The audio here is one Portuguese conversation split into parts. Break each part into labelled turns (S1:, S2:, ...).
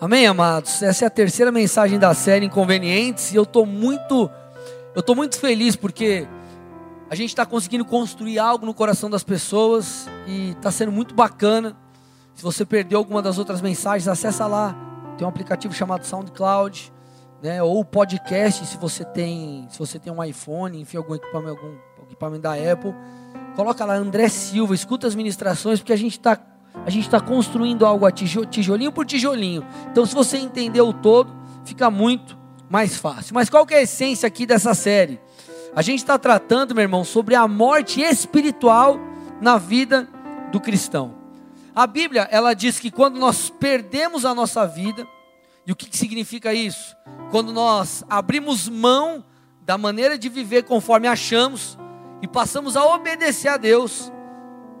S1: Amém, amados? Essa é a terceira mensagem da série Inconvenientes e eu estou muito, eu tô muito feliz porque a gente está conseguindo construir algo no coração das pessoas e está sendo muito bacana. Se você perdeu alguma das outras mensagens, acessa lá. Tem um aplicativo chamado SoundCloud, né? Ou podcast, se você tem, se você tem um iPhone, enfim, algum equipamento, algum equipamento da Apple, coloca lá André Silva, escuta as ministrações, porque a gente está a gente está construindo algo a tijolinho por tijolinho. Então, se você entender o todo, fica muito mais fácil. Mas qual que é a essência aqui dessa série? A gente está tratando, meu irmão, sobre a morte espiritual na vida do cristão. A Bíblia, ela diz que quando nós perdemos a nossa vida, e o que, que significa isso? Quando nós abrimos mão da maneira de viver conforme achamos e passamos a obedecer a Deus,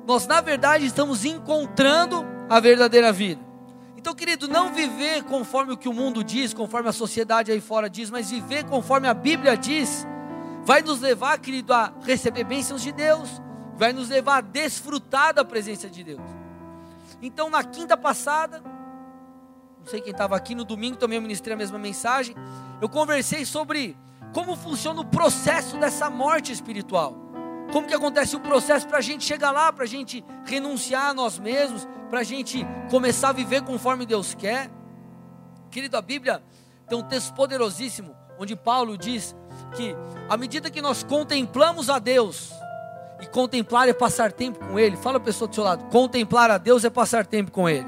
S1: nós na verdade estamos encontrando a verdadeira vida. Então, querido, não viver conforme o que o mundo diz, conforme a sociedade aí fora diz, mas viver conforme a Bíblia diz, vai nos levar, querido, a receber bênçãos de Deus, vai nos levar a desfrutar da presença de Deus. Então, na quinta passada, não sei quem estava aqui, no domingo também eu ministrei a mesma mensagem, eu conversei sobre como funciona o processo dessa morte espiritual. Como que acontece o processo para a gente chegar lá, para a gente renunciar a nós mesmos, para a gente começar a viver conforme Deus quer? Querido, a Bíblia tem um texto poderosíssimo, onde Paulo diz que à medida que nós contemplamos a Deus, e contemplar é passar tempo com Ele, fala a pessoa do seu lado, contemplar a Deus é passar tempo com Ele.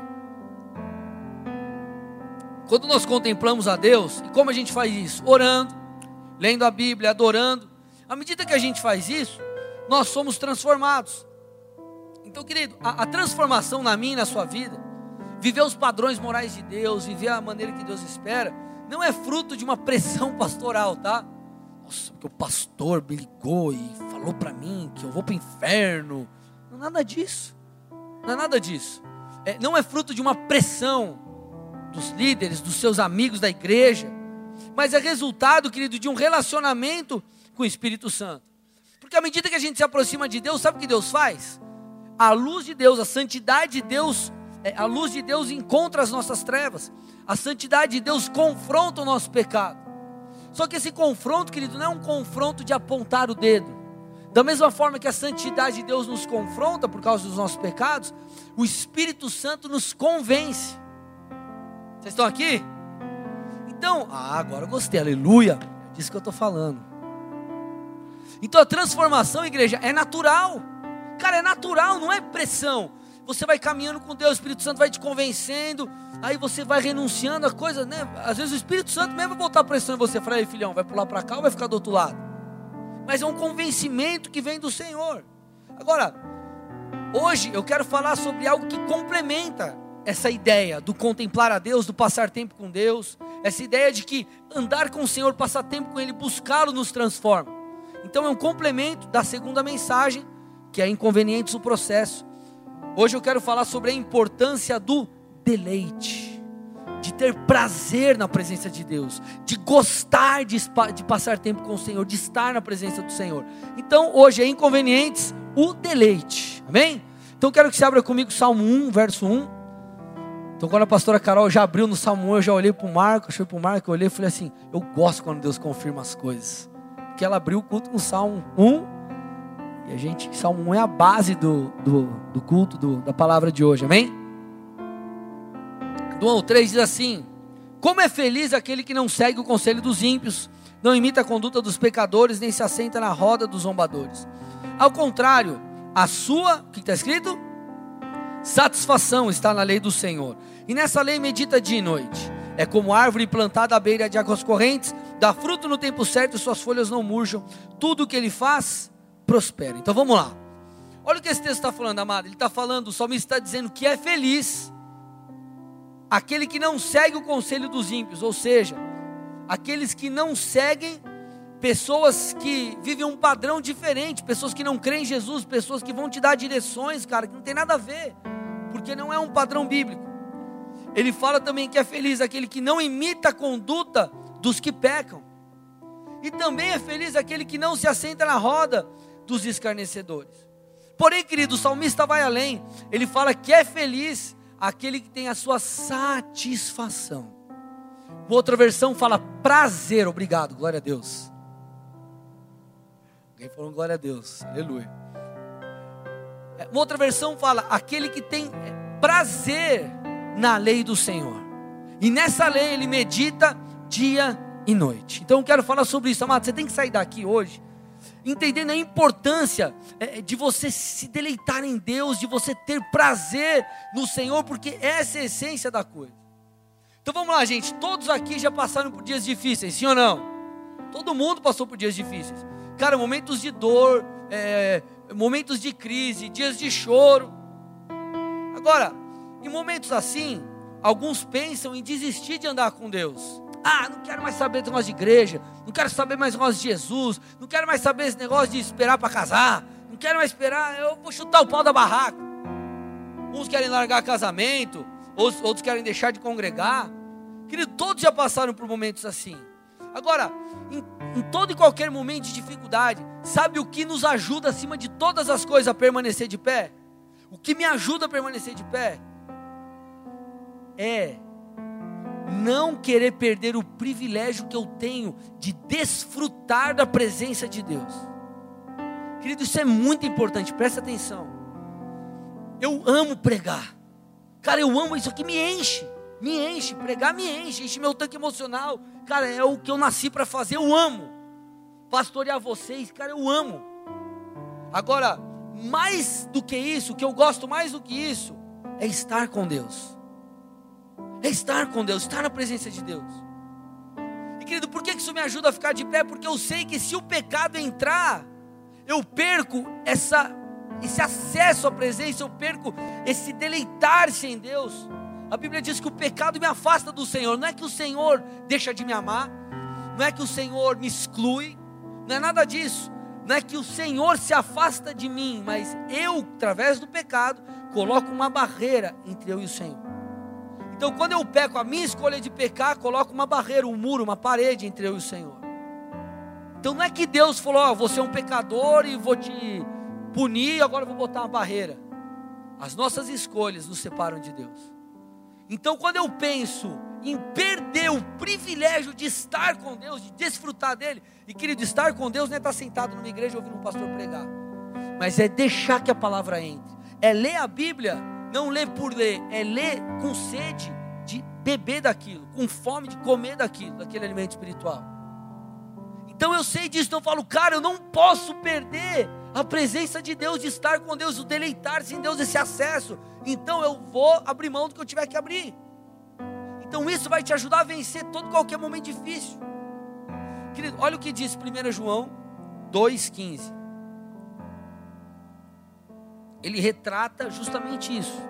S1: Quando nós contemplamos a Deus, e como a gente faz isso? Orando, lendo a Bíblia, adorando. À medida que a gente faz isso, nós somos transformados. Então, querido, a, a, transformação na minha e na sua vida, viver os padrões morais de Deus, viver a maneira que Deus espera, não é fruto de uma pressão pastoral, tá? Nossa, porque o pastor me ligou e falou para mim que eu vou para o inferno. Não é nada disso. Não é nada disso. É, não é fruto de uma pressão dos líderes, dos seus amigos da igreja, mas é resultado, querido, de um relacionamento com o Espírito Santo. Porque à medida que a gente se aproxima de Deus, sabe o que Deus faz? A luz de Deus, a santidade de Deus, é, a luz de Deus encontra as nossas trevas. A santidade de Deus confronta o nosso pecado. Só que esse confronto, querido, não é um confronto de apontar o dedo. Da mesma forma que a santidade de Deus nos confronta por causa dos nossos pecados, o Espírito Santo nos convence. Vocês estão aqui? Então, ah, agora eu gostei, aleluia. É disso que eu estou falando. Então a transformação, igreja, é natural. Cara, é natural, não é pressão. Você vai caminhando com Deus, o Espírito Santo vai te convencendo, aí você vai renunciando a coisa, né? Às vezes o Espírito Santo mesmo vai botar pressão em você, fala, aí filhão, vai pular para cá ou vai ficar do outro lado? Mas é um convencimento que vem do Senhor. Agora, hoje eu quero falar sobre algo que complementa essa ideia do contemplar a Deus, do passar tempo com Deus, essa ideia de que andar com o Senhor, passar tempo com Ele, buscá-lo nos transforma. Então é um complemento da segunda mensagem, que é inconvenientes do processo. Hoje eu quero falar sobre a importância do deleite, de ter prazer na presença de Deus, de gostar de, de passar tempo com o Senhor, de estar na presença do Senhor. Então hoje é inconvenientes o deleite, amém? Então quero que você abra comigo Salmo 1, verso 1. Então, quando a pastora Carol já abriu no Salmo 1, eu já olhei para o Marco, achei para o Marco, eu olhei e falei assim: eu gosto quando Deus confirma as coisas que ela abriu o culto com Salmo 1. E a gente, Salmo 1 é a base do, do, do culto, do, da palavra de hoje, amém? Do 1 ao 3 diz assim: Como é feliz aquele que não segue o conselho dos ímpios, não imita a conduta dos pecadores, nem se assenta na roda dos zombadores. Ao contrário, a sua, o que está escrito? Satisfação está na lei do Senhor. E nessa lei medita dia e noite. É como árvore plantada à beira de águas correntes, dá fruto no tempo certo e suas folhas não murcham. Tudo o que ele faz, prospera. Então vamos lá. Olha o que esse texto está falando, amado. Ele está falando, o salmista está dizendo que é feliz aquele que não segue o conselho dos ímpios, ou seja, aqueles que não seguem pessoas que vivem um padrão diferente, pessoas que não creem em Jesus, pessoas que vão te dar direções, cara, que não tem nada a ver, porque não é um padrão bíblico. Ele fala também que é feliz aquele que não imita a conduta dos que pecam. E também é feliz aquele que não se assenta na roda dos escarnecedores. Porém, querido, o salmista vai além. Ele fala que é feliz aquele que tem a sua satisfação. Uma outra versão fala prazer, obrigado, glória a Deus. Alguém falou glória a Deus, aleluia. É, uma outra versão fala aquele que tem prazer na lei do Senhor. E nessa lei ele medita dia e noite. Então eu quero falar sobre isso, amado. Você tem que sair daqui hoje entendendo a importância é, de você se deleitar em Deus, de você ter prazer no Senhor, porque essa é a essência da coisa. Então vamos lá, gente. Todos aqui já passaram por dias difíceis, sim ou não? Todo mundo passou por dias difíceis. Cara, momentos de dor, é, momentos de crise, dias de choro. Agora, em momentos assim, alguns pensam em desistir de andar com Deus. Ah, não quero mais saber desse negócio de igreja, não quero saber mais negócio de Jesus, não quero mais saber esse negócio de esperar para casar, não quero mais esperar, eu vou chutar o pau da barraca. Uns querem largar casamento, outros, outros querem deixar de congregar. Querido, todos já passaram por momentos assim. Agora, em, em todo e qualquer momento de dificuldade, sabe o que nos ajuda acima de todas as coisas a permanecer de pé? O que me ajuda a permanecer de pé? É não querer perder o privilégio que eu tenho de desfrutar da presença de Deus. Querido, isso é muito importante, presta atenção. Eu amo pregar. Cara, eu amo isso aqui, me enche. Me enche, pregar me enche, enche meu tanque emocional. Cara, é o que eu nasci para fazer, eu amo. Pastorear vocês, cara, eu amo. Agora, mais do que isso, o que eu gosto mais do que isso, é estar com Deus é estar com Deus, estar na presença de Deus. E querido, por que isso me ajuda a ficar de pé? Porque eu sei que se o pecado entrar, eu perco essa, esse acesso à presença, eu perco esse deleitar-se em Deus. A Bíblia diz que o pecado me afasta do Senhor. Não é que o Senhor deixa de me amar, não é que o Senhor me exclui, não é nada disso. Não é que o Senhor se afasta de mim, mas eu, através do pecado, coloco uma barreira entre eu e o Senhor. Então, quando eu peco a minha escolha de pecar, coloco uma barreira, um muro, uma parede entre eu e o Senhor. Então, não é que Deus falou: oh, você é um pecador e vou te punir, agora vou botar uma barreira. As nossas escolhas nos separam de Deus. Então, quando eu penso em perder o privilégio de estar com Deus, de desfrutar dele, e querido, estar com Deus não é estar sentado numa igreja ouvindo um pastor pregar, mas é deixar que a palavra entre, é ler a Bíblia não ler por ler, é ler com sede de beber daquilo, com fome de comer daquilo, daquele alimento espiritual. Então eu sei disso, então eu falo, cara, eu não posso perder a presença de Deus, de estar com Deus, o deleitar-se em Deus, esse acesso. Então eu vou abrir mão do que eu tiver que abrir. Então isso vai te ajudar a vencer todo qualquer momento difícil. Querido, olha o que diz 1 João 2,15 ele retrata justamente isso.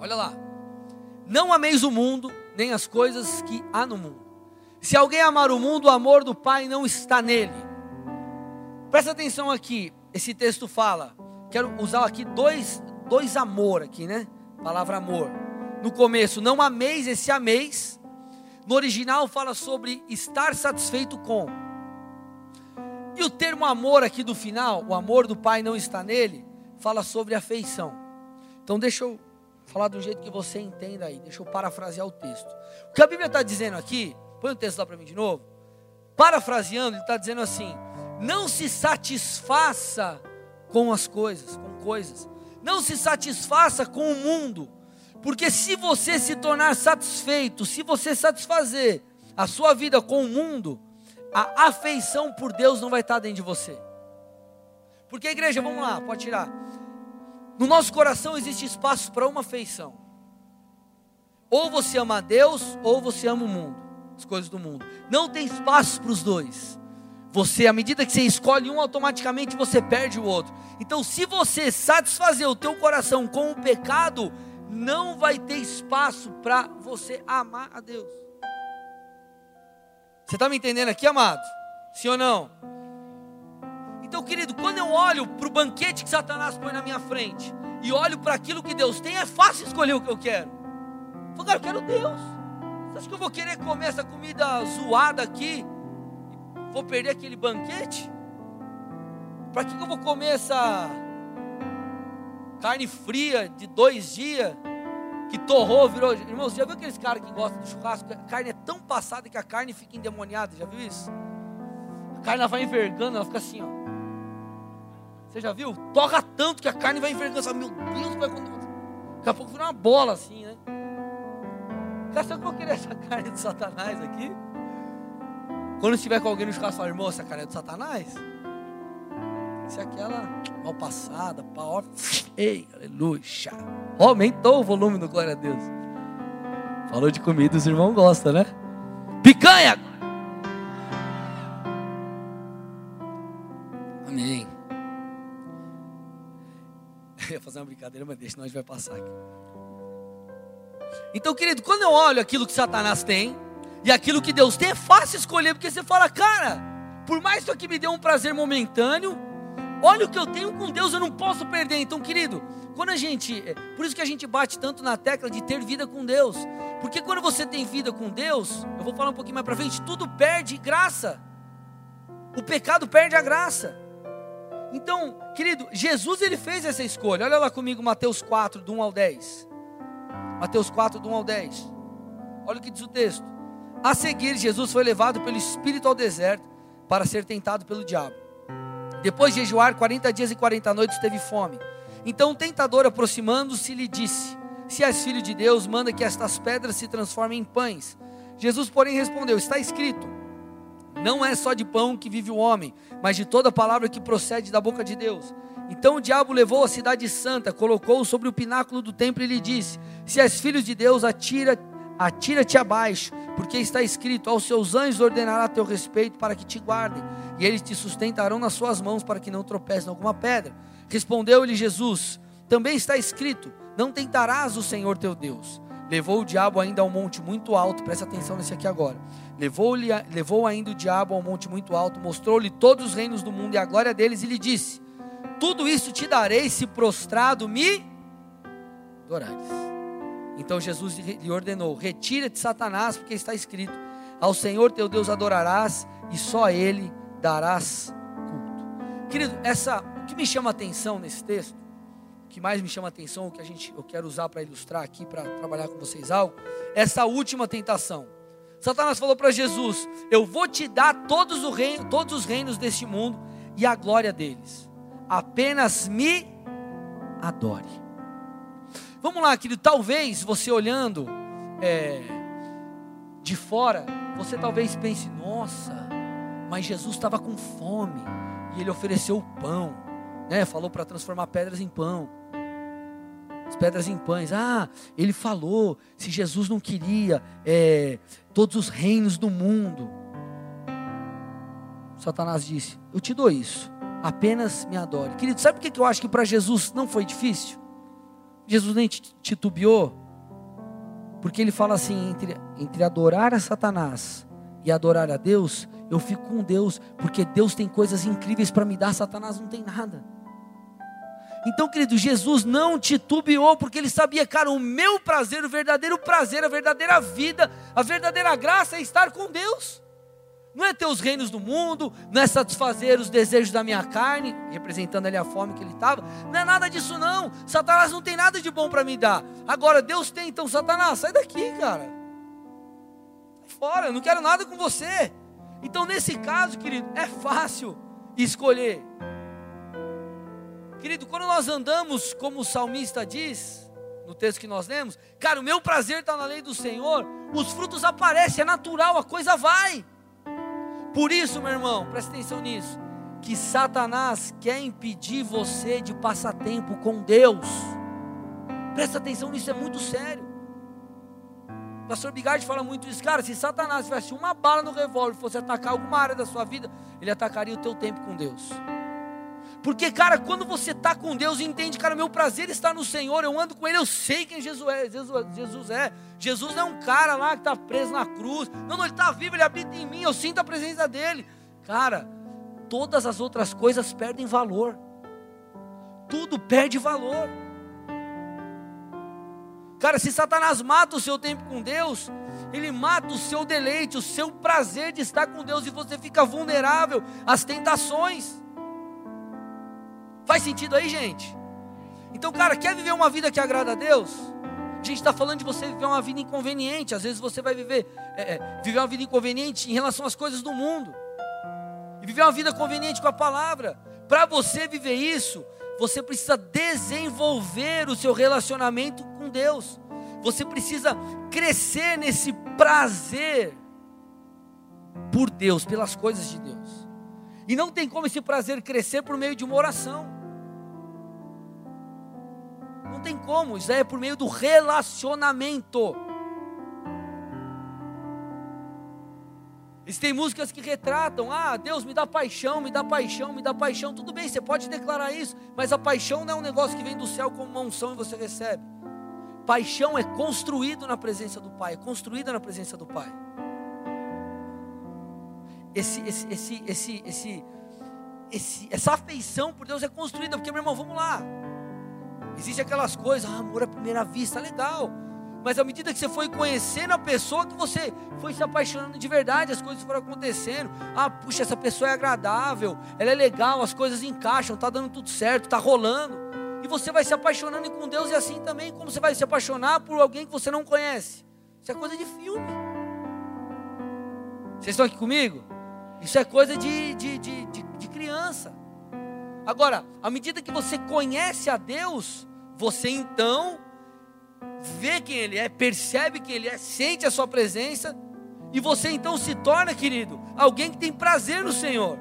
S1: Olha lá. Não ameis o mundo, nem as coisas que há no mundo. Se alguém amar o mundo, o amor do Pai não está nele. Presta atenção aqui, esse texto fala. Quero usar aqui dois, dois amor aqui, né? Palavra amor. No começo, não ameis, esse ameis. No original fala sobre estar satisfeito com. E o termo amor aqui do final, o amor do Pai não está nele, fala sobre afeição. Então deixa eu falar do jeito que você entenda aí, deixa eu parafrasear o texto. O que a Bíblia está dizendo aqui, põe o texto lá para mim de novo. Parafraseando, ele está dizendo assim: não se satisfaça com as coisas, com coisas. Não se satisfaça com o mundo, porque se você se tornar satisfeito, se você satisfazer a sua vida com o mundo, a afeição por Deus não vai estar dentro de você. Porque a igreja, vamos lá, pode tirar. No nosso coração existe espaço para uma feição. Ou você ama a Deus, ou você ama o mundo, as coisas do mundo. Não tem espaço para os dois. Você, à medida que você escolhe um, automaticamente você perde o outro. Então, se você satisfazer o teu coração com o pecado, não vai ter espaço para você amar a Deus. Você está me entendendo aqui, amado? Sim ou não? Então, querido, quando eu olho para o banquete que Satanás põe na minha frente e olho para aquilo que Deus tem, é fácil escolher o que eu quero. Eu falo, cara, eu quero Deus. Você acha que eu vou querer comer essa comida zoada aqui? Vou perder aquele banquete? Para que, que eu vou comer essa carne fria de dois dias? que torrou, virou. Irmãos, já viu aqueles caras que gostam de churrasco? A carne é tão passada que a carne fica endemoniada, já viu isso? A carne ela vai envergando, ela fica assim, ó. Você já viu? Torra tanto que a carne vai fala, meu Deus, vai Daqui a pouco vira uma bola assim, né? Cara, sabe que eu queria essa carne de Satanás aqui? Quando estiver com alguém no churrasco, fala, irmão, essa carne é de Satanás? Se aquela mal passada, pau, ei, aleluia. Aumentou o volume do glória a Deus. Falou de comida, os irmãos gostam, né? Picanha! Ia fazer uma brincadeira, mas deixa, nós vai passar aqui. Então, querido, quando eu olho aquilo que Satanás tem e aquilo que Deus tem, é fácil escolher, porque você fala, cara, por mais que aqui me dê um prazer momentâneo, olha o que eu tenho com Deus, eu não posso perder. Então, querido, quando a gente, é, por isso que a gente bate tanto na tecla de ter vida com Deus, porque quando você tem vida com Deus, eu vou falar um pouquinho mais para frente, tudo perde graça. O pecado perde a graça. Então, querido, Jesus ele fez essa escolha. Olha lá comigo Mateus 4, do 1 ao 10. Mateus 4, do 1 ao 10. Olha o que diz o texto. A seguir, Jesus foi levado pelo Espírito ao deserto para ser tentado pelo diabo. Depois de jejuar 40 dias e 40 noites, teve fome. Então o tentador, aproximando-se, lhe disse: Se és filho de Deus, manda que estas pedras se transformem em pães. Jesus, porém, respondeu: Está escrito: Não é só de pão que vive o homem, mas de toda palavra que procede da boca de Deus. Então o diabo levou a cidade santa, colocou-o sobre o pináculo do templo e lhe disse: Se és filho de Deus, atira, atira-te abaixo, porque está escrito: Aos seus anjos ordenará teu respeito para que te guardem, e eles te sustentarão nas suas mãos para que não tropece em alguma pedra. Respondeu-lhe Jesus: Também está escrito: Não tentarás o Senhor teu Deus. Levou o diabo ainda a um monte muito alto, presta atenção nesse aqui agora. Levou, levou ainda o diabo a um monte muito alto, mostrou-lhe todos os reinos do mundo e a glória deles, e lhe disse: tudo isso te darei se prostrado me adorares. Então Jesus lhe ordenou: Retira-te, Satanás, porque está escrito: Ao Senhor teu Deus adorarás e só a Ele darás culto. Querido, essa, o que me chama a atenção nesse texto, que mais me chama a atenção, o que a gente, eu quero usar para ilustrar aqui, para trabalhar com vocês algo, essa última tentação. Satanás falou para Jesus: Eu vou te dar todos, o reino, todos os reinos deste mundo e a glória deles apenas me adore. Vamos lá, querido. Talvez você olhando é, de fora, você talvez pense: nossa, mas Jesus estava com fome e ele ofereceu o pão, né? Falou para transformar pedras em pão. As pedras em pães. Ah, ele falou: se Jesus não queria é, todos os reinos do mundo, Satanás disse: Eu te dou isso apenas me adore. Querido, sabe por que eu acho que para Jesus não foi difícil? Jesus nem titubeou, porque ele fala assim: entre, entre adorar a Satanás e adorar a Deus, eu fico com Deus, porque Deus tem coisas incríveis para me dar, Satanás não tem nada. Então, querido, Jesus não titubeou, porque ele sabia, cara, o meu prazer, o verdadeiro prazer, a verdadeira vida, a verdadeira graça é estar com Deus não é ter os reinos do mundo, não é satisfazer os desejos da minha carne, representando ali a fome que ele estava, não é nada disso não. Satanás não tem nada de bom para me dar. Agora Deus tem, então Satanás, sai daqui, cara. Sai fora, eu não quero nada com você. Então nesse caso, querido, é fácil escolher. Querido, quando nós andamos como o salmista diz, no texto que nós lemos, cara, o meu prazer está na lei do Senhor, os frutos aparecem, é natural, a coisa vai. Por isso, meu irmão, presta atenção nisso. Que Satanás quer impedir você de passar tempo com Deus. Presta atenção nisso, é muito sério. O pastor Bigard fala muito isso, cara. Se Satanás tivesse uma bala no revólver e fosse atacar alguma área da sua vida, ele atacaria o teu tempo com Deus. Porque, cara, quando você está com Deus entende, cara, meu prazer está no Senhor, eu ando com Ele, eu sei quem Jesus é. Jesus, Jesus é. Jesus não é um cara lá que está preso na cruz. Não, não, Ele está vivo, Ele habita em mim, eu sinto a presença dEle. Cara, todas as outras coisas perdem valor. Tudo perde valor. Cara, se Satanás mata o seu tempo com Deus, ele mata o seu deleite, o seu prazer de estar com Deus e você fica vulnerável às tentações. Faz sentido aí, gente? Então, cara, quer viver uma vida que agrada a Deus? gente está falando de você viver uma vida inconveniente. Às vezes você vai viver, é, é, viver uma vida inconveniente em relação às coisas do mundo. E viver uma vida conveniente com a palavra. Para você viver isso, você precisa desenvolver o seu relacionamento com Deus. Você precisa crescer nesse prazer por Deus, pelas coisas de Deus. E não tem como esse prazer crescer por meio de uma oração. Não tem como, isso é por meio do relacionamento. Existem músicas que retratam, ah, Deus me dá paixão, me dá paixão, me dá paixão. Tudo bem, você pode declarar isso, mas a paixão não é um negócio que vem do céu como uma unção e você recebe. Paixão é construído na presença do Pai, é construída na presença do Pai. Esse, esse, esse, esse, esse, esse, essa afeição por Deus é construída, porque, meu irmão, vamos lá. Existem aquelas coisas, ah, amor à primeira vista, legal. Mas à medida que você foi conhecendo a pessoa, que você foi se apaixonando de verdade, as coisas foram acontecendo. Ah, puxa, essa pessoa é agradável, ela é legal, as coisas encaixam, está dando tudo certo, está rolando. E você vai se apaixonando com Deus e assim também como você vai se apaixonar por alguém que você não conhece. Isso é coisa de filme. Vocês estão aqui comigo? Isso é coisa de, de, de, de, de criança. Agora, à medida que você conhece a Deus, você então vê quem Ele é, percebe quem Ele é, sente a Sua presença, e você então se torna, querido, alguém que tem prazer no Senhor.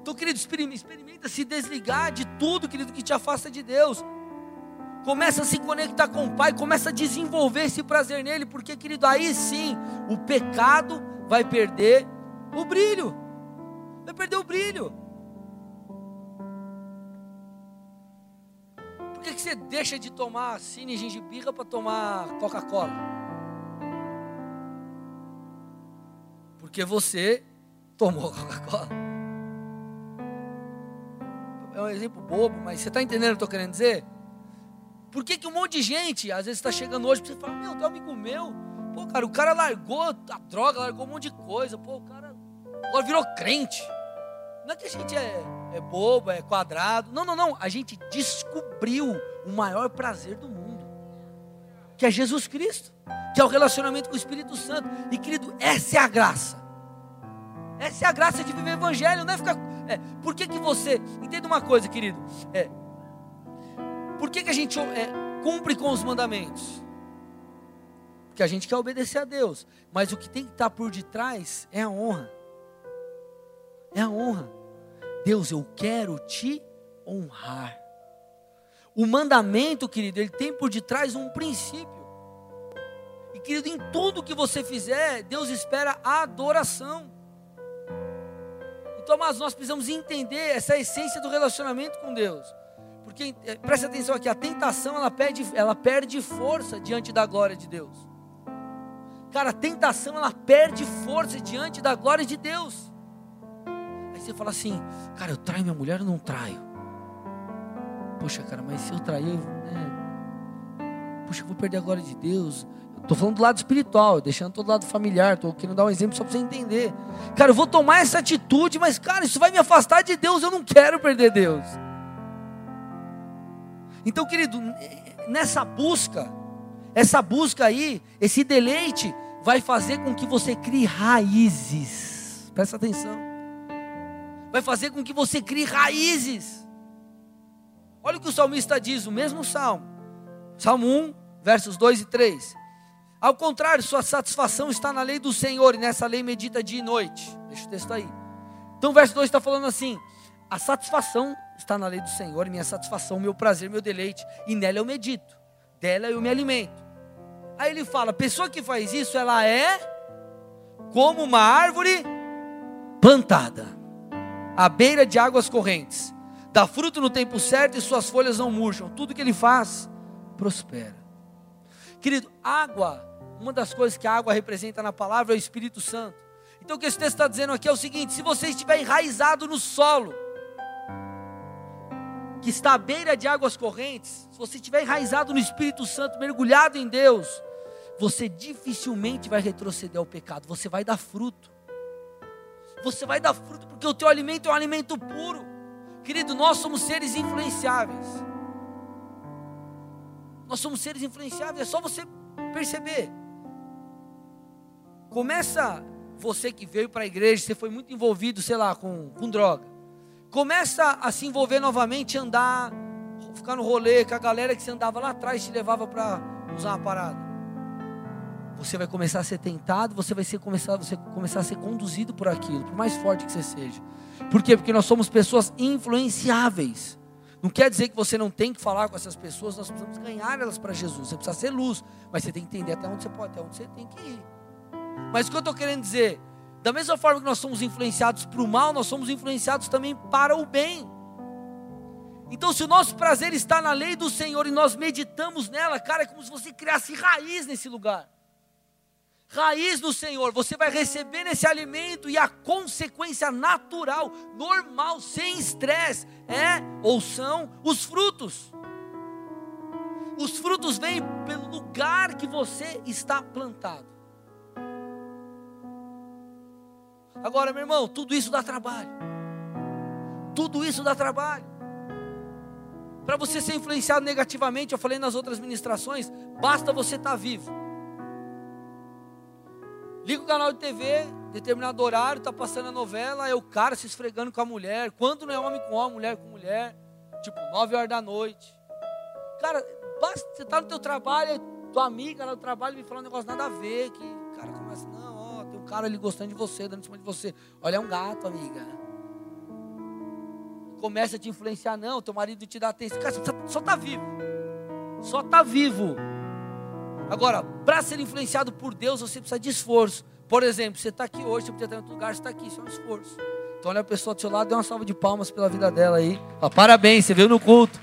S1: Então, querido, experimenta se desligar de tudo, querido, que te afasta de Deus. Começa a se conectar com o Pai, começa a desenvolver esse prazer nele, porque, querido, aí sim o pecado vai perder o brilho. Vai perder o brilho. Por que, que você deixa de tomar cine gengibirra para tomar Coca-Cola? Porque você tomou Coca-Cola é um exemplo bobo, mas você está entendendo o que eu estou querendo dizer? Por que, que um monte de gente, às vezes está chegando hoje, você fala, meu, teu amigo meu, pô, cara, o cara largou a droga, largou um monte de coisa, pô, o cara agora virou crente. Não é que a gente é, é bobo, é quadrado. Não, não, não. A gente descobriu o maior prazer do mundo, que é Jesus Cristo, que é o relacionamento com o Espírito Santo. E querido, essa é a graça. Essa é a graça de viver o evangelho, não é ficar é, por que, que você. Entenda uma coisa, querido. É, por que, que a gente é, cumpre com os mandamentos? Porque a gente quer obedecer a Deus. Mas o que tem que estar por detrás é a honra. É a honra. Deus, eu quero te honrar. O mandamento, querido, ele tem por detrás um princípio. E, querido, em tudo que você fizer, Deus espera a adoração. Então, mas nós precisamos entender essa essência do relacionamento com Deus. Porque, eh, preste atenção aqui, a tentação ela perde, ela perde força diante da glória de Deus. Cara, a tentação ela perde força diante da glória de Deus. Você fala assim, cara, eu traio minha mulher ou não traio? Poxa, cara, mas se eu trair, né? Poxa, eu vou perder a glória de Deus. Estou falando do lado espiritual, deixando todo lado familiar. Estou querendo dar um exemplo só para você entender. Cara, eu vou tomar essa atitude, mas, cara, isso vai me afastar de Deus. Eu não quero perder Deus. Então, querido, nessa busca, essa busca aí, esse deleite, vai fazer com que você crie raízes. Presta atenção. Vai fazer com que você crie raízes. Olha o que o salmista diz, o mesmo salmo. Salmo 1, versos 2 e 3. Ao contrário, sua satisfação está na lei do Senhor, e nessa lei medita dia e noite. Deixa o texto aí. Então o verso 2 está falando assim: a satisfação está na lei do Senhor, minha satisfação, meu prazer, meu deleite, e nela eu medito, dela eu me alimento. Aí ele fala: pessoa que faz isso, ela é como uma árvore plantada, à beira de águas correntes, dá fruto no tempo certo e suas folhas não murcham, tudo que ele faz prospera. Querido, água uma das coisas que a água representa na palavra é o Espírito Santo. Então o que esse texto está dizendo aqui é o seguinte: se você estiver enraizado no solo, que está à beira de águas correntes, se você estiver enraizado no Espírito Santo, mergulhado em Deus, você dificilmente vai retroceder ao pecado, você vai dar fruto. Você vai dar fruto porque o teu alimento é um alimento puro. Querido, nós somos seres influenciáveis. Nós somos seres influenciáveis, é só você perceber. Começa você que veio para a igreja, você foi muito envolvido, sei lá, com, com droga. Começa a se envolver novamente, andar, ficar no rolê com a galera que você andava lá atrás te levava para usar uma parada. Você vai começar a ser tentado, você vai ser, começar, você começar a ser conduzido por aquilo, por mais forte que você seja. Por quê? Porque nós somos pessoas influenciáveis. Não quer dizer que você não tem que falar com essas pessoas, nós precisamos ganhar elas para Jesus. Você precisa ser luz, mas você tem que entender até onde você pode, até onde você tem que ir. Mas o que eu estou querendo dizer? Da mesma forma que nós somos influenciados para o mal, nós somos influenciados também para o bem. Então, se o nosso prazer está na lei do Senhor e nós meditamos nela, cara, é como se você criasse raiz nesse lugar. Raiz no Senhor, você vai receber nesse alimento e a consequência natural, normal, sem estresse, é ou são os frutos. Os frutos vêm pelo lugar que você está plantado. Agora, meu irmão, tudo isso dá trabalho. Tudo isso dá trabalho. Para você ser influenciado negativamente, eu falei nas outras ministrações, basta você estar tá vivo. Liga o canal de TV, determinado horário, está passando a novela, é o cara se esfregando com a mulher. Quando não é homem com homem, mulher com mulher. Tipo, 9 horas da noite. Cara, basta, você está no teu trabalho, tua amiga lá no trabalho me fala um negócio nada a ver, que o cara começa, não, ó, tem um cara ali gostando de você, dando em cima de você. Olha, é um gato, amiga começa a te influenciar, não, teu marido te dá atenção. Cara, só está vivo. Só está vivo. Agora, para ser influenciado por Deus, você precisa de esforço. Por exemplo, você está aqui hoje, você podia estar em outro lugar, você está aqui, isso é um esforço. Então olha a pessoa do seu lado, dê uma salva de palmas pela vida dela aí. Ó, parabéns, você veio no culto.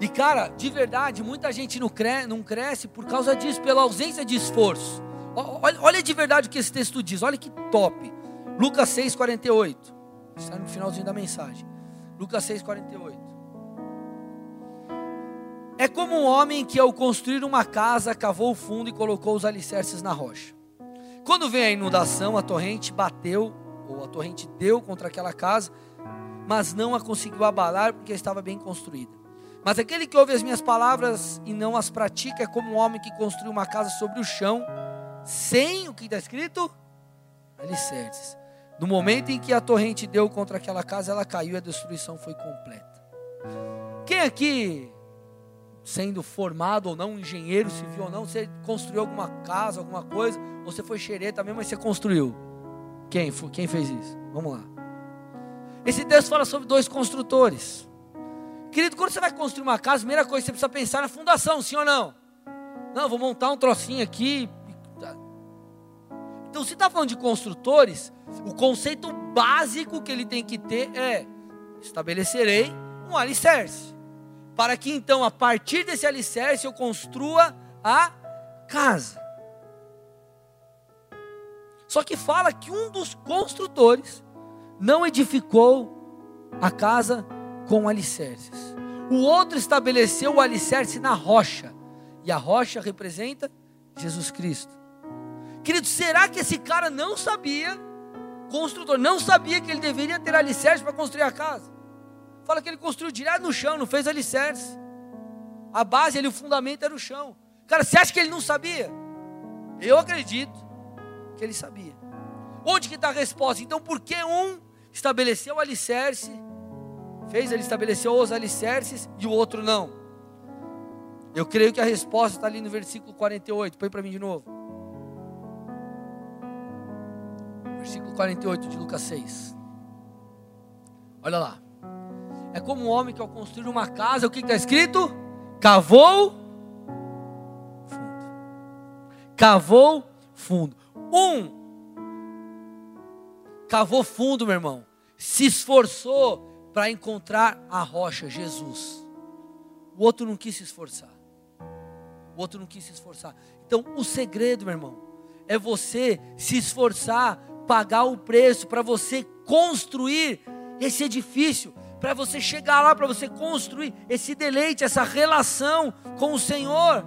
S1: E cara, de verdade, muita gente não cresce, não cresce por causa disso, pela ausência de esforço. Olha, olha de verdade o que esse texto diz, olha que top. Lucas 6, 48. Está no finalzinho da mensagem. Lucas 6, 48. É como um homem que, ao construir uma casa, cavou o fundo e colocou os alicerces na rocha. Quando veio a inundação, a torrente bateu, ou a torrente deu contra aquela casa, mas não a conseguiu abalar porque estava bem construída. Mas aquele que ouve as minhas palavras e não as pratica é como um homem que construiu uma casa sobre o chão sem o que está escrito? Alicerces. No momento em que a torrente deu contra aquela casa, ela caiu e a destruição foi completa. Quem aqui, sendo formado ou não, engenheiro civil ou não, você construiu alguma casa, alguma coisa, ou você foi xereta mesmo, mas você construiu? Quem, quem fez isso? Vamos lá. Esse texto fala sobre dois construtores. Querido, quando você vai construir uma casa, a primeira coisa que você precisa pensar é na fundação, sim ou não? Não, vou montar um trocinho aqui, então, se está falando de construtores, o conceito básico que ele tem que ter é: estabelecerei um alicerce. Para que então, a partir desse alicerce, eu construa a casa. Só que fala que um dos construtores não edificou a casa com alicerces. O outro estabeleceu o alicerce na rocha. E a rocha representa Jesus Cristo. Querido, será que esse cara não sabia, construtor, não sabia que ele deveria ter alicerce para construir a casa? Fala que ele construiu direto no chão, não fez alicerce. A base ali, o fundamento era o chão. Cara, você acha que ele não sabia? Eu acredito que ele sabia. Onde que está a resposta? Então, por que um estabeleceu o alicerce, fez, ele estabeleceu os alicerces e o outro não? Eu creio que a resposta está ali no versículo 48. Põe para mim de novo. versículo 48 de Lucas 6. Olha lá. É como um homem que ao construir uma casa, o que está escrito? Cavou fundo. Cavou fundo. Um cavou fundo, meu irmão. Se esforçou para encontrar a rocha, Jesus. O outro não quis se esforçar. O outro não quis se esforçar. Então, o segredo, meu irmão, é você se esforçar pagar o preço para você construir esse edifício, para você chegar lá, para você construir esse deleite, essa relação com o Senhor.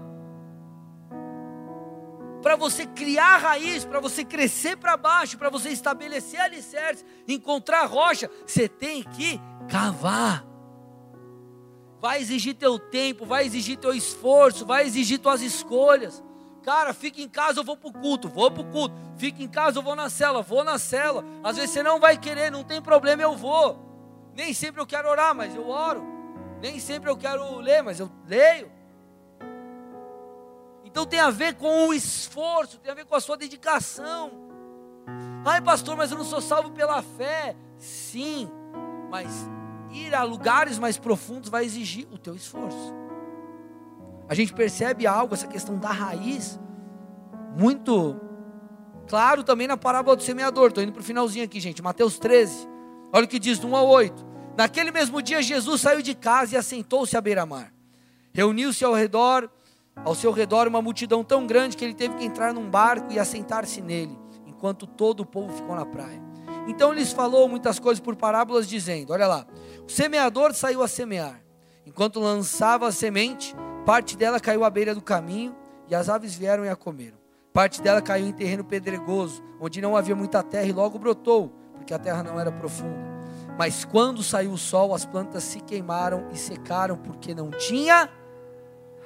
S1: para você criar raiz, para você crescer para baixo, para você estabelecer alicerces, encontrar rocha, você tem que cavar. Vai exigir teu tempo, vai exigir teu esforço, vai exigir tuas escolhas. Cara, fica em casa, eu vou para o culto, vou para o culto. Fica em casa, eu vou na cela, vou na cela. Às vezes você não vai querer, não tem problema, eu vou. Nem sempre eu quero orar, mas eu oro. Nem sempre eu quero ler, mas eu leio. Então tem a ver com o esforço, tem a ver com a sua dedicação. Ai, pastor, mas eu não sou salvo pela fé. Sim, mas ir a lugares mais profundos vai exigir o teu esforço. A gente percebe algo, essa questão da raiz, muito claro também na parábola do semeador. Estou indo para o finalzinho aqui, gente. Mateus 13. Olha o que diz, do 1 ao 8. Naquele mesmo dia, Jesus saiu de casa e assentou-se à beira-mar. Reuniu-se ao redor ao seu redor uma multidão tão grande que ele teve que entrar num barco e assentar-se nele, enquanto todo o povo ficou na praia. Então lhes falou muitas coisas por parábolas, dizendo: Olha lá, o semeador saiu a semear. Enquanto lançava a semente, parte dela caiu à beira do caminho e as aves vieram e a comeram. Parte dela caiu em terreno pedregoso, onde não havia muita terra e logo brotou, porque a terra não era profunda. Mas quando saiu o sol, as plantas se queimaram e secaram, porque não tinha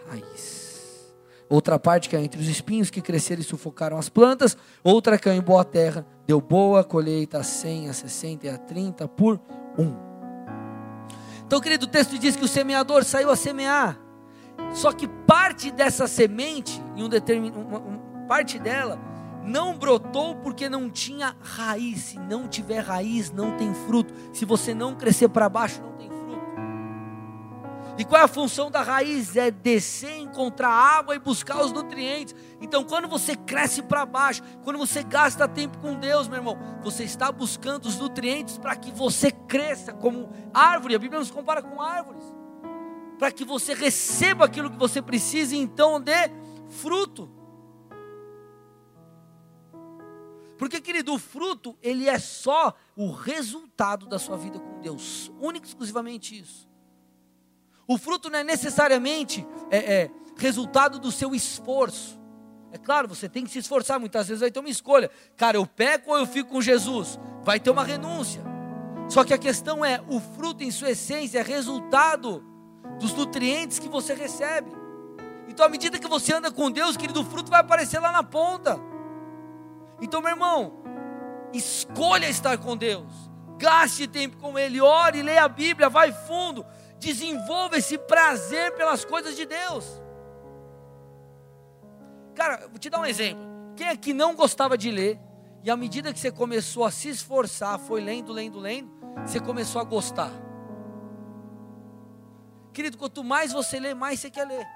S1: raiz. Outra parte caiu entre os espinhos que cresceram e sufocaram as plantas. Outra caiu em boa terra, deu boa colheita a 100, a 60 e a 30 por um. Então, querido, o texto diz que o semeador saiu a semear. Só que parte dessa semente, em um determin... uma, uma parte dela, não brotou porque não tinha raiz. Se não tiver raiz, não tem fruto. Se você não crescer para baixo, não e qual é a função da raiz? É descer, encontrar água e buscar os nutrientes. Então, quando você cresce para baixo, quando você gasta tempo com Deus, meu irmão, você está buscando os nutrientes para que você cresça como árvore. A Bíblia nos compara com árvores. Para que você receba aquilo que você precisa e então dê fruto. Porque, querido, o fruto, ele é só o resultado da sua vida com Deus. Único e exclusivamente isso. O fruto não é necessariamente é, é, resultado do seu esforço. É claro, você tem que se esforçar, muitas vezes vai ter uma escolha. Cara, eu peco ou eu fico com Jesus? Vai ter uma renúncia. Só que a questão é: o fruto em sua essência é resultado dos nutrientes que você recebe. Então, à medida que você anda com Deus, querido, o fruto vai aparecer lá na ponta. Então, meu irmão, escolha estar com Deus, gaste tempo com Ele, ore, leia a Bíblia, vai fundo, desenvolva esse prazer pelas coisas de Deus. Cara, vou te dar um exemplo. Quem é que não gostava de ler, e à medida que você começou a se esforçar, foi lendo, lendo, lendo, você começou a gostar. Querido, quanto mais você lê, mais você quer ler.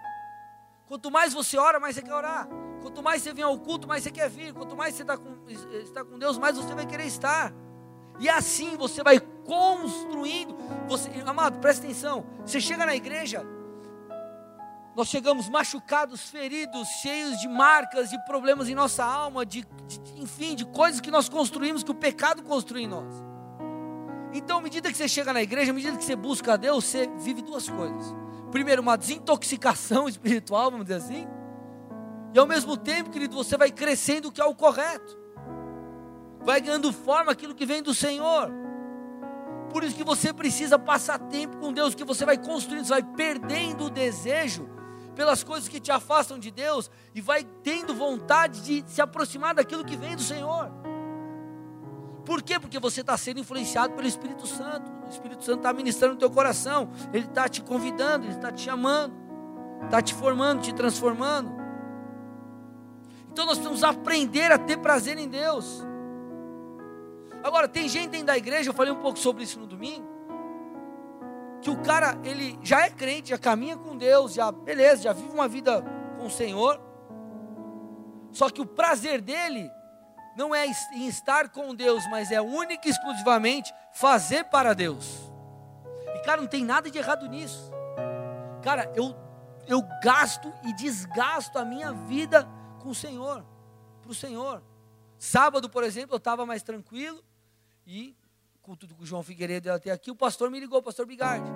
S1: Quanto mais você ora, mais você quer orar. Quanto mais você vem ao culto, mais você quer vir. Quanto mais você está com, está com Deus, mais você vai querer estar. E assim você vai construindo. Você, amado, presta atenção. Você chega na igreja, nós chegamos machucados, feridos, cheios de marcas e problemas em nossa alma, de, de, enfim, de coisas que nós construímos, que o pecado construiu em nós. Então, à medida que você chega na igreja, à medida que você busca a Deus, você vive duas coisas. Primeiro, uma desintoxicação espiritual, vamos dizer assim. E ao mesmo tempo, querido, você vai crescendo o que é o correto vai ganhando forma aquilo que vem do Senhor. Por isso que você precisa passar tempo com Deus, que você vai construindo, você vai perdendo o desejo pelas coisas que te afastam de Deus e vai tendo vontade de se aproximar daquilo que vem do Senhor. Por quê? Porque você está sendo influenciado pelo Espírito Santo. O Espírito Santo está ministrando no teu coração. Ele está te convidando, ele está te chamando, está te formando, te transformando. Então nós precisamos aprender a ter prazer em Deus. Agora, tem gente dentro da igreja, eu falei um pouco sobre isso no domingo, que o cara, ele já é crente, já caminha com Deus, já, beleza, já vive uma vida com o Senhor, só que o prazer dele não é em estar com Deus, mas é única e exclusivamente fazer para Deus. E cara, não tem nada de errado nisso. Cara, eu, eu gasto e desgasto a minha vida com o Senhor, para o Senhor. Sábado, por exemplo, eu estava mais tranquilo e, culto com o João Figueiredo até aqui, o pastor me ligou, o pastor Bigardi.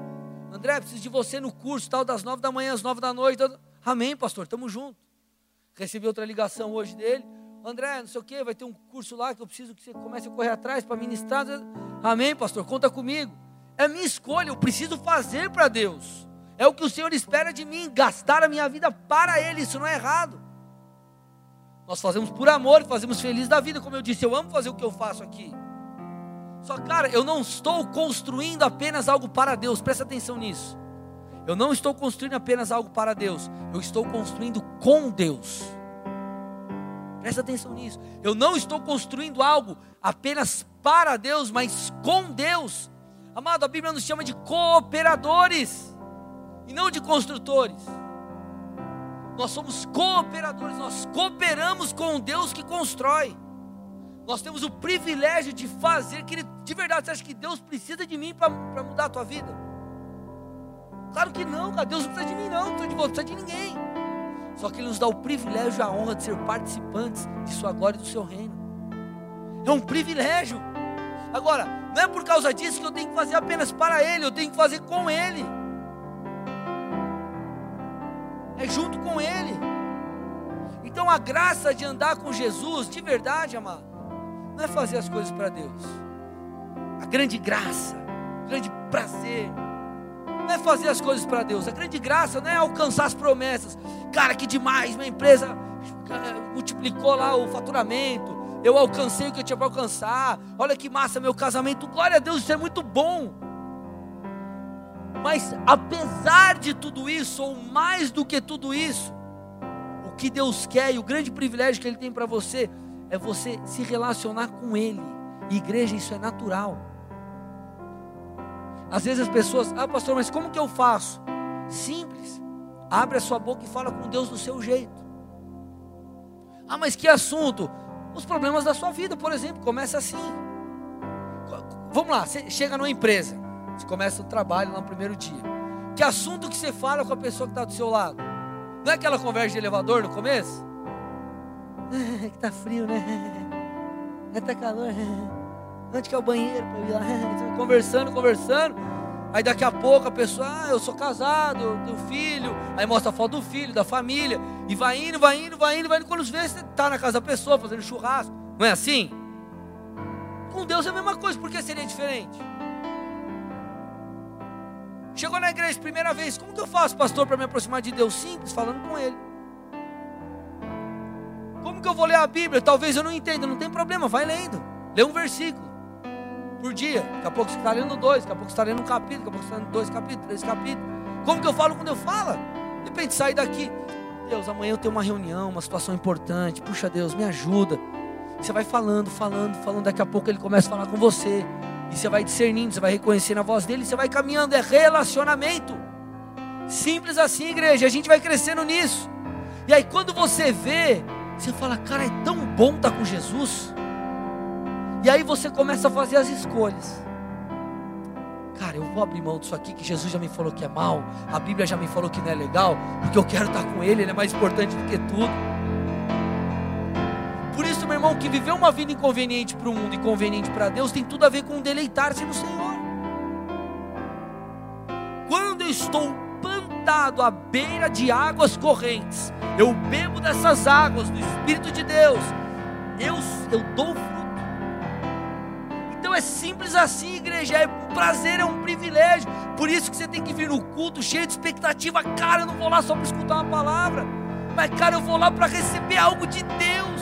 S1: André, preciso de você no curso, tal, das nove da manhã às nove da noite. Amém, pastor, estamos juntos. Recebi outra ligação hoje dele. André, não sei o que, vai ter um curso lá que eu preciso que você comece a correr atrás para ministrar. Amém, pastor? Conta comigo. É minha escolha, eu preciso fazer para Deus. É o que o Senhor espera de mim, gastar a minha vida para Ele, isso não é errado. Nós fazemos por amor, fazemos feliz da vida, como eu disse, eu amo fazer o que eu faço aqui. Só, cara, eu não estou construindo apenas algo para Deus, presta atenção nisso. Eu não estou construindo apenas algo para Deus, eu estou construindo com Deus. Presta atenção nisso. Eu não estou construindo algo apenas para Deus, mas com Deus. Amado, a Bíblia nos chama de cooperadores e não de construtores. Nós somos cooperadores, nós cooperamos com Deus que constrói. Nós temos o privilégio de fazer, que de verdade, você acha que Deus precisa de mim para mudar a tua vida? Claro que não, cara. Deus não precisa de mim, não, não precisa de não precisa de ninguém. Só que Ele nos dá o privilégio e a honra de ser participantes de Sua glória e do Seu reino. É um privilégio. Agora, não é por causa disso que eu tenho que fazer apenas para Ele, eu tenho que fazer com Ele. É junto com Ele. Então a graça de andar com Jesus, de verdade, amado, não é fazer as coisas para Deus. A grande graça, o grande prazer, não é fazer as coisas para Deus. A grande graça não é alcançar as promessas. Cara, que demais, minha empresa eh, multiplicou lá o faturamento. Eu alcancei o que eu tinha para alcançar. Olha que massa meu casamento. Glória a Deus, isso é muito bom. Mas apesar de tudo isso, ou mais do que tudo isso, o que Deus quer e o grande privilégio que Ele tem para você é você se relacionar com Ele. E igreja, isso é natural. Às vezes as pessoas, ah, pastor, mas como que eu faço? Simples. Abre a sua boca e fala com Deus do seu jeito. Ah, mas que assunto? Os problemas da sua vida, por exemplo, começa assim. Vamos lá, você chega numa empresa, você começa o trabalho no primeiro dia. Que assunto que você fala com a pessoa que está do seu lado? Não é aquela conversa de elevador no começo? É, que tá frio, né? É, tá calor. Onde que é o banheiro para ir lá? Conversando, conversando. Aí daqui a pouco a pessoa, ah, eu sou casado, eu tenho filho. Aí mostra a foto do filho, da família. E vai indo, vai indo, vai indo, vai indo. Quando vê, você está na casa da pessoa fazendo churrasco. Não é assim? Com Deus é a mesma coisa, por que seria diferente? Chegou na igreja primeira vez, como que eu faço, pastor, para me aproximar de Deus? Simples, falando com Ele. Como que eu vou ler a Bíblia? Talvez eu não entenda, não tem problema, vai lendo. Lê um versículo por dia. Daqui a pouco você está lendo dois, daqui a pouco você está lendo um capítulo, daqui a pouco você está lendo dois capítulos, três capítulos. Como que eu falo quando eu falo? De repente sai daqui. Deus, amanhã eu tenho uma reunião, uma situação importante. Puxa Deus, me ajuda. Você vai falando, falando, falando. Daqui a pouco ele começa a falar com você. E você vai discernindo, você vai reconhecendo a voz dele, você vai caminhando. É relacionamento. Simples assim, igreja. A gente vai crescendo nisso. E aí quando você vê, você fala, cara, é tão bom estar com Jesus. E aí você começa a fazer as escolhas. Cara, eu vou abrir mão disso aqui que Jesus já me falou que é mal, a Bíblia já me falou que não é legal, porque eu quero estar com Ele, Ele é mais importante do que tudo. Isso, meu irmão, que viver uma vida inconveniente para o mundo e conveniente para Deus tem tudo a ver com deleitar-se no Senhor. Quando eu estou plantado à beira de águas correntes, eu bebo dessas águas do Espírito de Deus, eu, eu dou fruto então é simples assim, igreja. É um prazer, é um privilégio. Por isso que você tem que vir no culto cheio de expectativa. Cara, eu não vou lá só para escutar uma palavra. Mas, cara, eu vou lá para receber algo de Deus.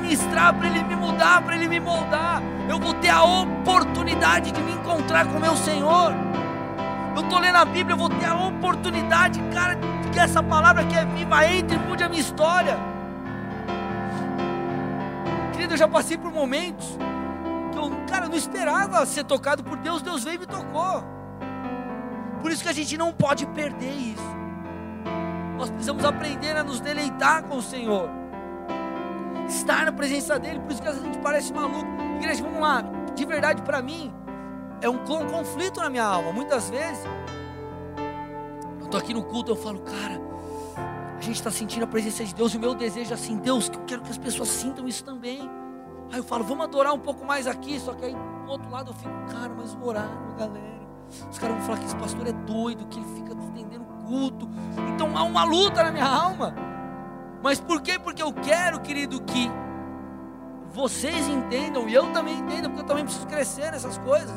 S1: Ministrar, para Ele me mudar, para Ele me moldar. Eu vou ter a oportunidade de me encontrar com meu Senhor. Eu estou lendo a Bíblia, eu vou ter a oportunidade, cara, que essa palavra que é viva entre e mude a minha história. Querido, eu já passei por momentos eu, cara, não esperava ser tocado por Deus, Deus veio e me tocou. Por isso que a gente não pode perder isso. Nós precisamos aprender a nos deleitar com o Senhor. Estar na presença dEle, por isso que às vezes a gente parece maluco. Igreja, vamos lá, de verdade para mim, é um conflito na minha alma. Muitas vezes, eu estou aqui no culto, eu falo, cara, a gente está sentindo a presença de Deus, e o meu desejo é assim, Deus, que eu quero que as pessoas sintam isso também. Aí eu falo, vamos adorar um pouco mais aqui. Só que aí do outro lado eu fico, cara, mas o horário, galera. Os caras vão falar que esse pastor é doido, que ele fica estendendo culto. Então há uma luta na minha alma. Mas por quê? Porque eu quero, querido, que vocês entendam, e eu também entendo, porque eu também preciso crescer nessas coisas.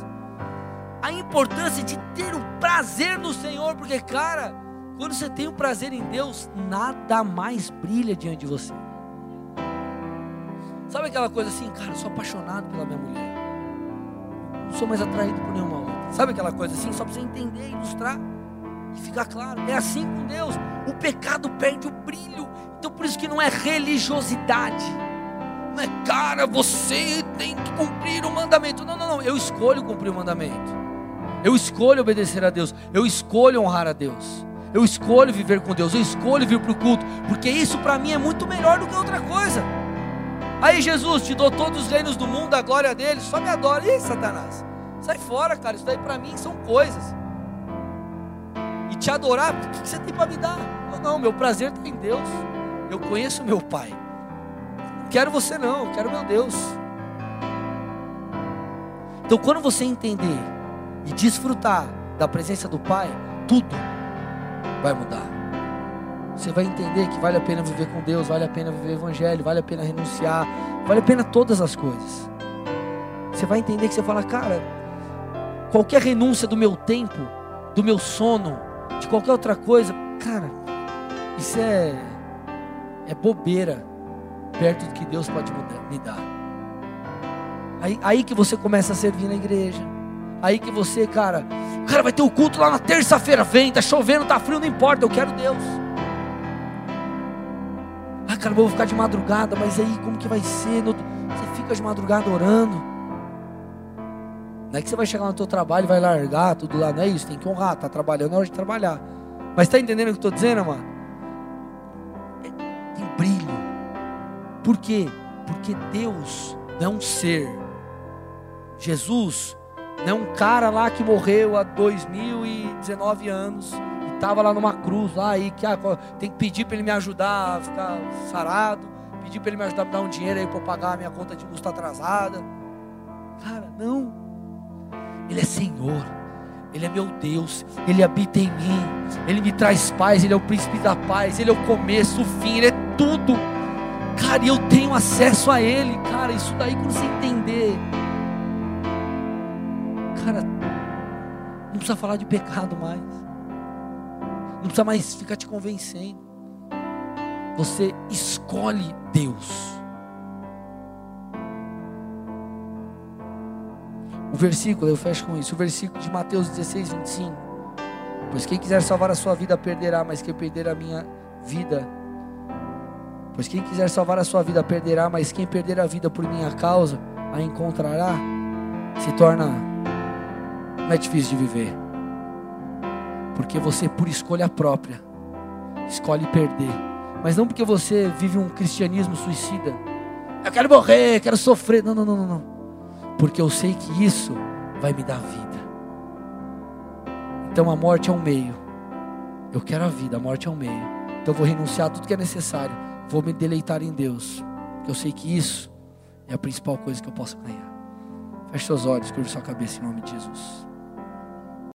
S1: A importância de ter o prazer no Senhor, porque, cara, quando você tem o prazer em Deus, nada mais brilha diante de você. Sabe aquela coisa assim, cara, eu sou apaixonado pela minha mulher. Não sou mais atraído por nenhuma outra. Sabe aquela coisa assim, só para você entender, ilustrar e ficar claro. É assim com Deus. O pecado perde o brilho. Então por isso que não é religiosidade. Não é, cara, você tem que cumprir o mandamento. Não, não, não. Eu escolho cumprir o mandamento. Eu escolho obedecer a Deus. Eu escolho honrar a Deus. Eu escolho viver com Deus. Eu escolho vir para o culto. Porque isso para mim é muito melhor do que outra coisa. Aí Jesus, te dou todos os reinos do mundo, a glória dele, só me adora. Aí, Satanás? Sai fora, cara. Isso daí para mim são coisas. E te adorar, o que você tem para me dar? Não, não, meu prazer está em Deus. Eu conheço meu Pai. Quero você não, quero meu Deus. Então, quando você entender e desfrutar da presença do Pai, tudo vai mudar. Você vai entender que vale a pena viver com Deus, vale a pena viver o Evangelho, vale a pena renunciar, vale a pena todas as coisas. Você vai entender que você fala, cara, qualquer renúncia do meu tempo, do meu sono, de qualquer outra coisa, cara, isso é, é bobeira perto do que Deus pode me dar. Aí, aí que você começa a servir na igreja. Aí que você, cara, cara, vai ter o culto lá na terça-feira, vem, tá chovendo, tá frio, não importa, eu quero Deus. Ah, cara, vou ficar de madrugada, mas aí como que vai ser? Você fica de madrugada orando. Não é que você vai chegar no teu trabalho e vai largar tudo lá, não é isso, tem que honrar, tá trabalhando, é hora de trabalhar. Mas está entendendo o que eu estou dizendo, mano? Tem brilho. Por quê? Porque Deus não é um ser. Jesus não é um cara lá que morreu há 2019 anos e estava lá numa cruz lá e que ah, tem que pedir para ele me ajudar a ficar sarado, pedir para ele me ajudar a me dar um dinheiro aí para pagar a minha conta de tá atrasada. Cara, não. Ele é Senhor. Ele é meu Deus, Ele habita em mim, Ele me traz paz, Ele é o príncipe da paz, Ele é o começo, o fim, Ele é tudo. Cara, eu tenho acesso a Ele, cara, isso daí quando você entender, cara, não precisa falar de pecado mais, não precisa mais ficar te convencendo, você escolhe Deus. O versículo, eu fecho com isso, o versículo de Mateus 16, 25. Pois quem quiser salvar a sua vida perderá, mas quem perder a minha vida. Pois quem quiser salvar a sua vida perderá, mas quem perder a vida por minha causa a encontrará. Se torna. Não é difícil de viver. Porque você, por escolha própria, escolhe perder. Mas não porque você vive um cristianismo suicida. Eu quero morrer, quero sofrer. Não, não, não, não porque eu sei que isso vai me dar vida. Então a morte é um meio. Eu quero a vida, a morte é um meio. Então eu vou renunciar a tudo que é necessário. Vou me deleitar em Deus. Porque eu sei que isso é a principal coisa que eu posso ganhar. Feche seus olhos, curva sua cabeça em nome de Jesus.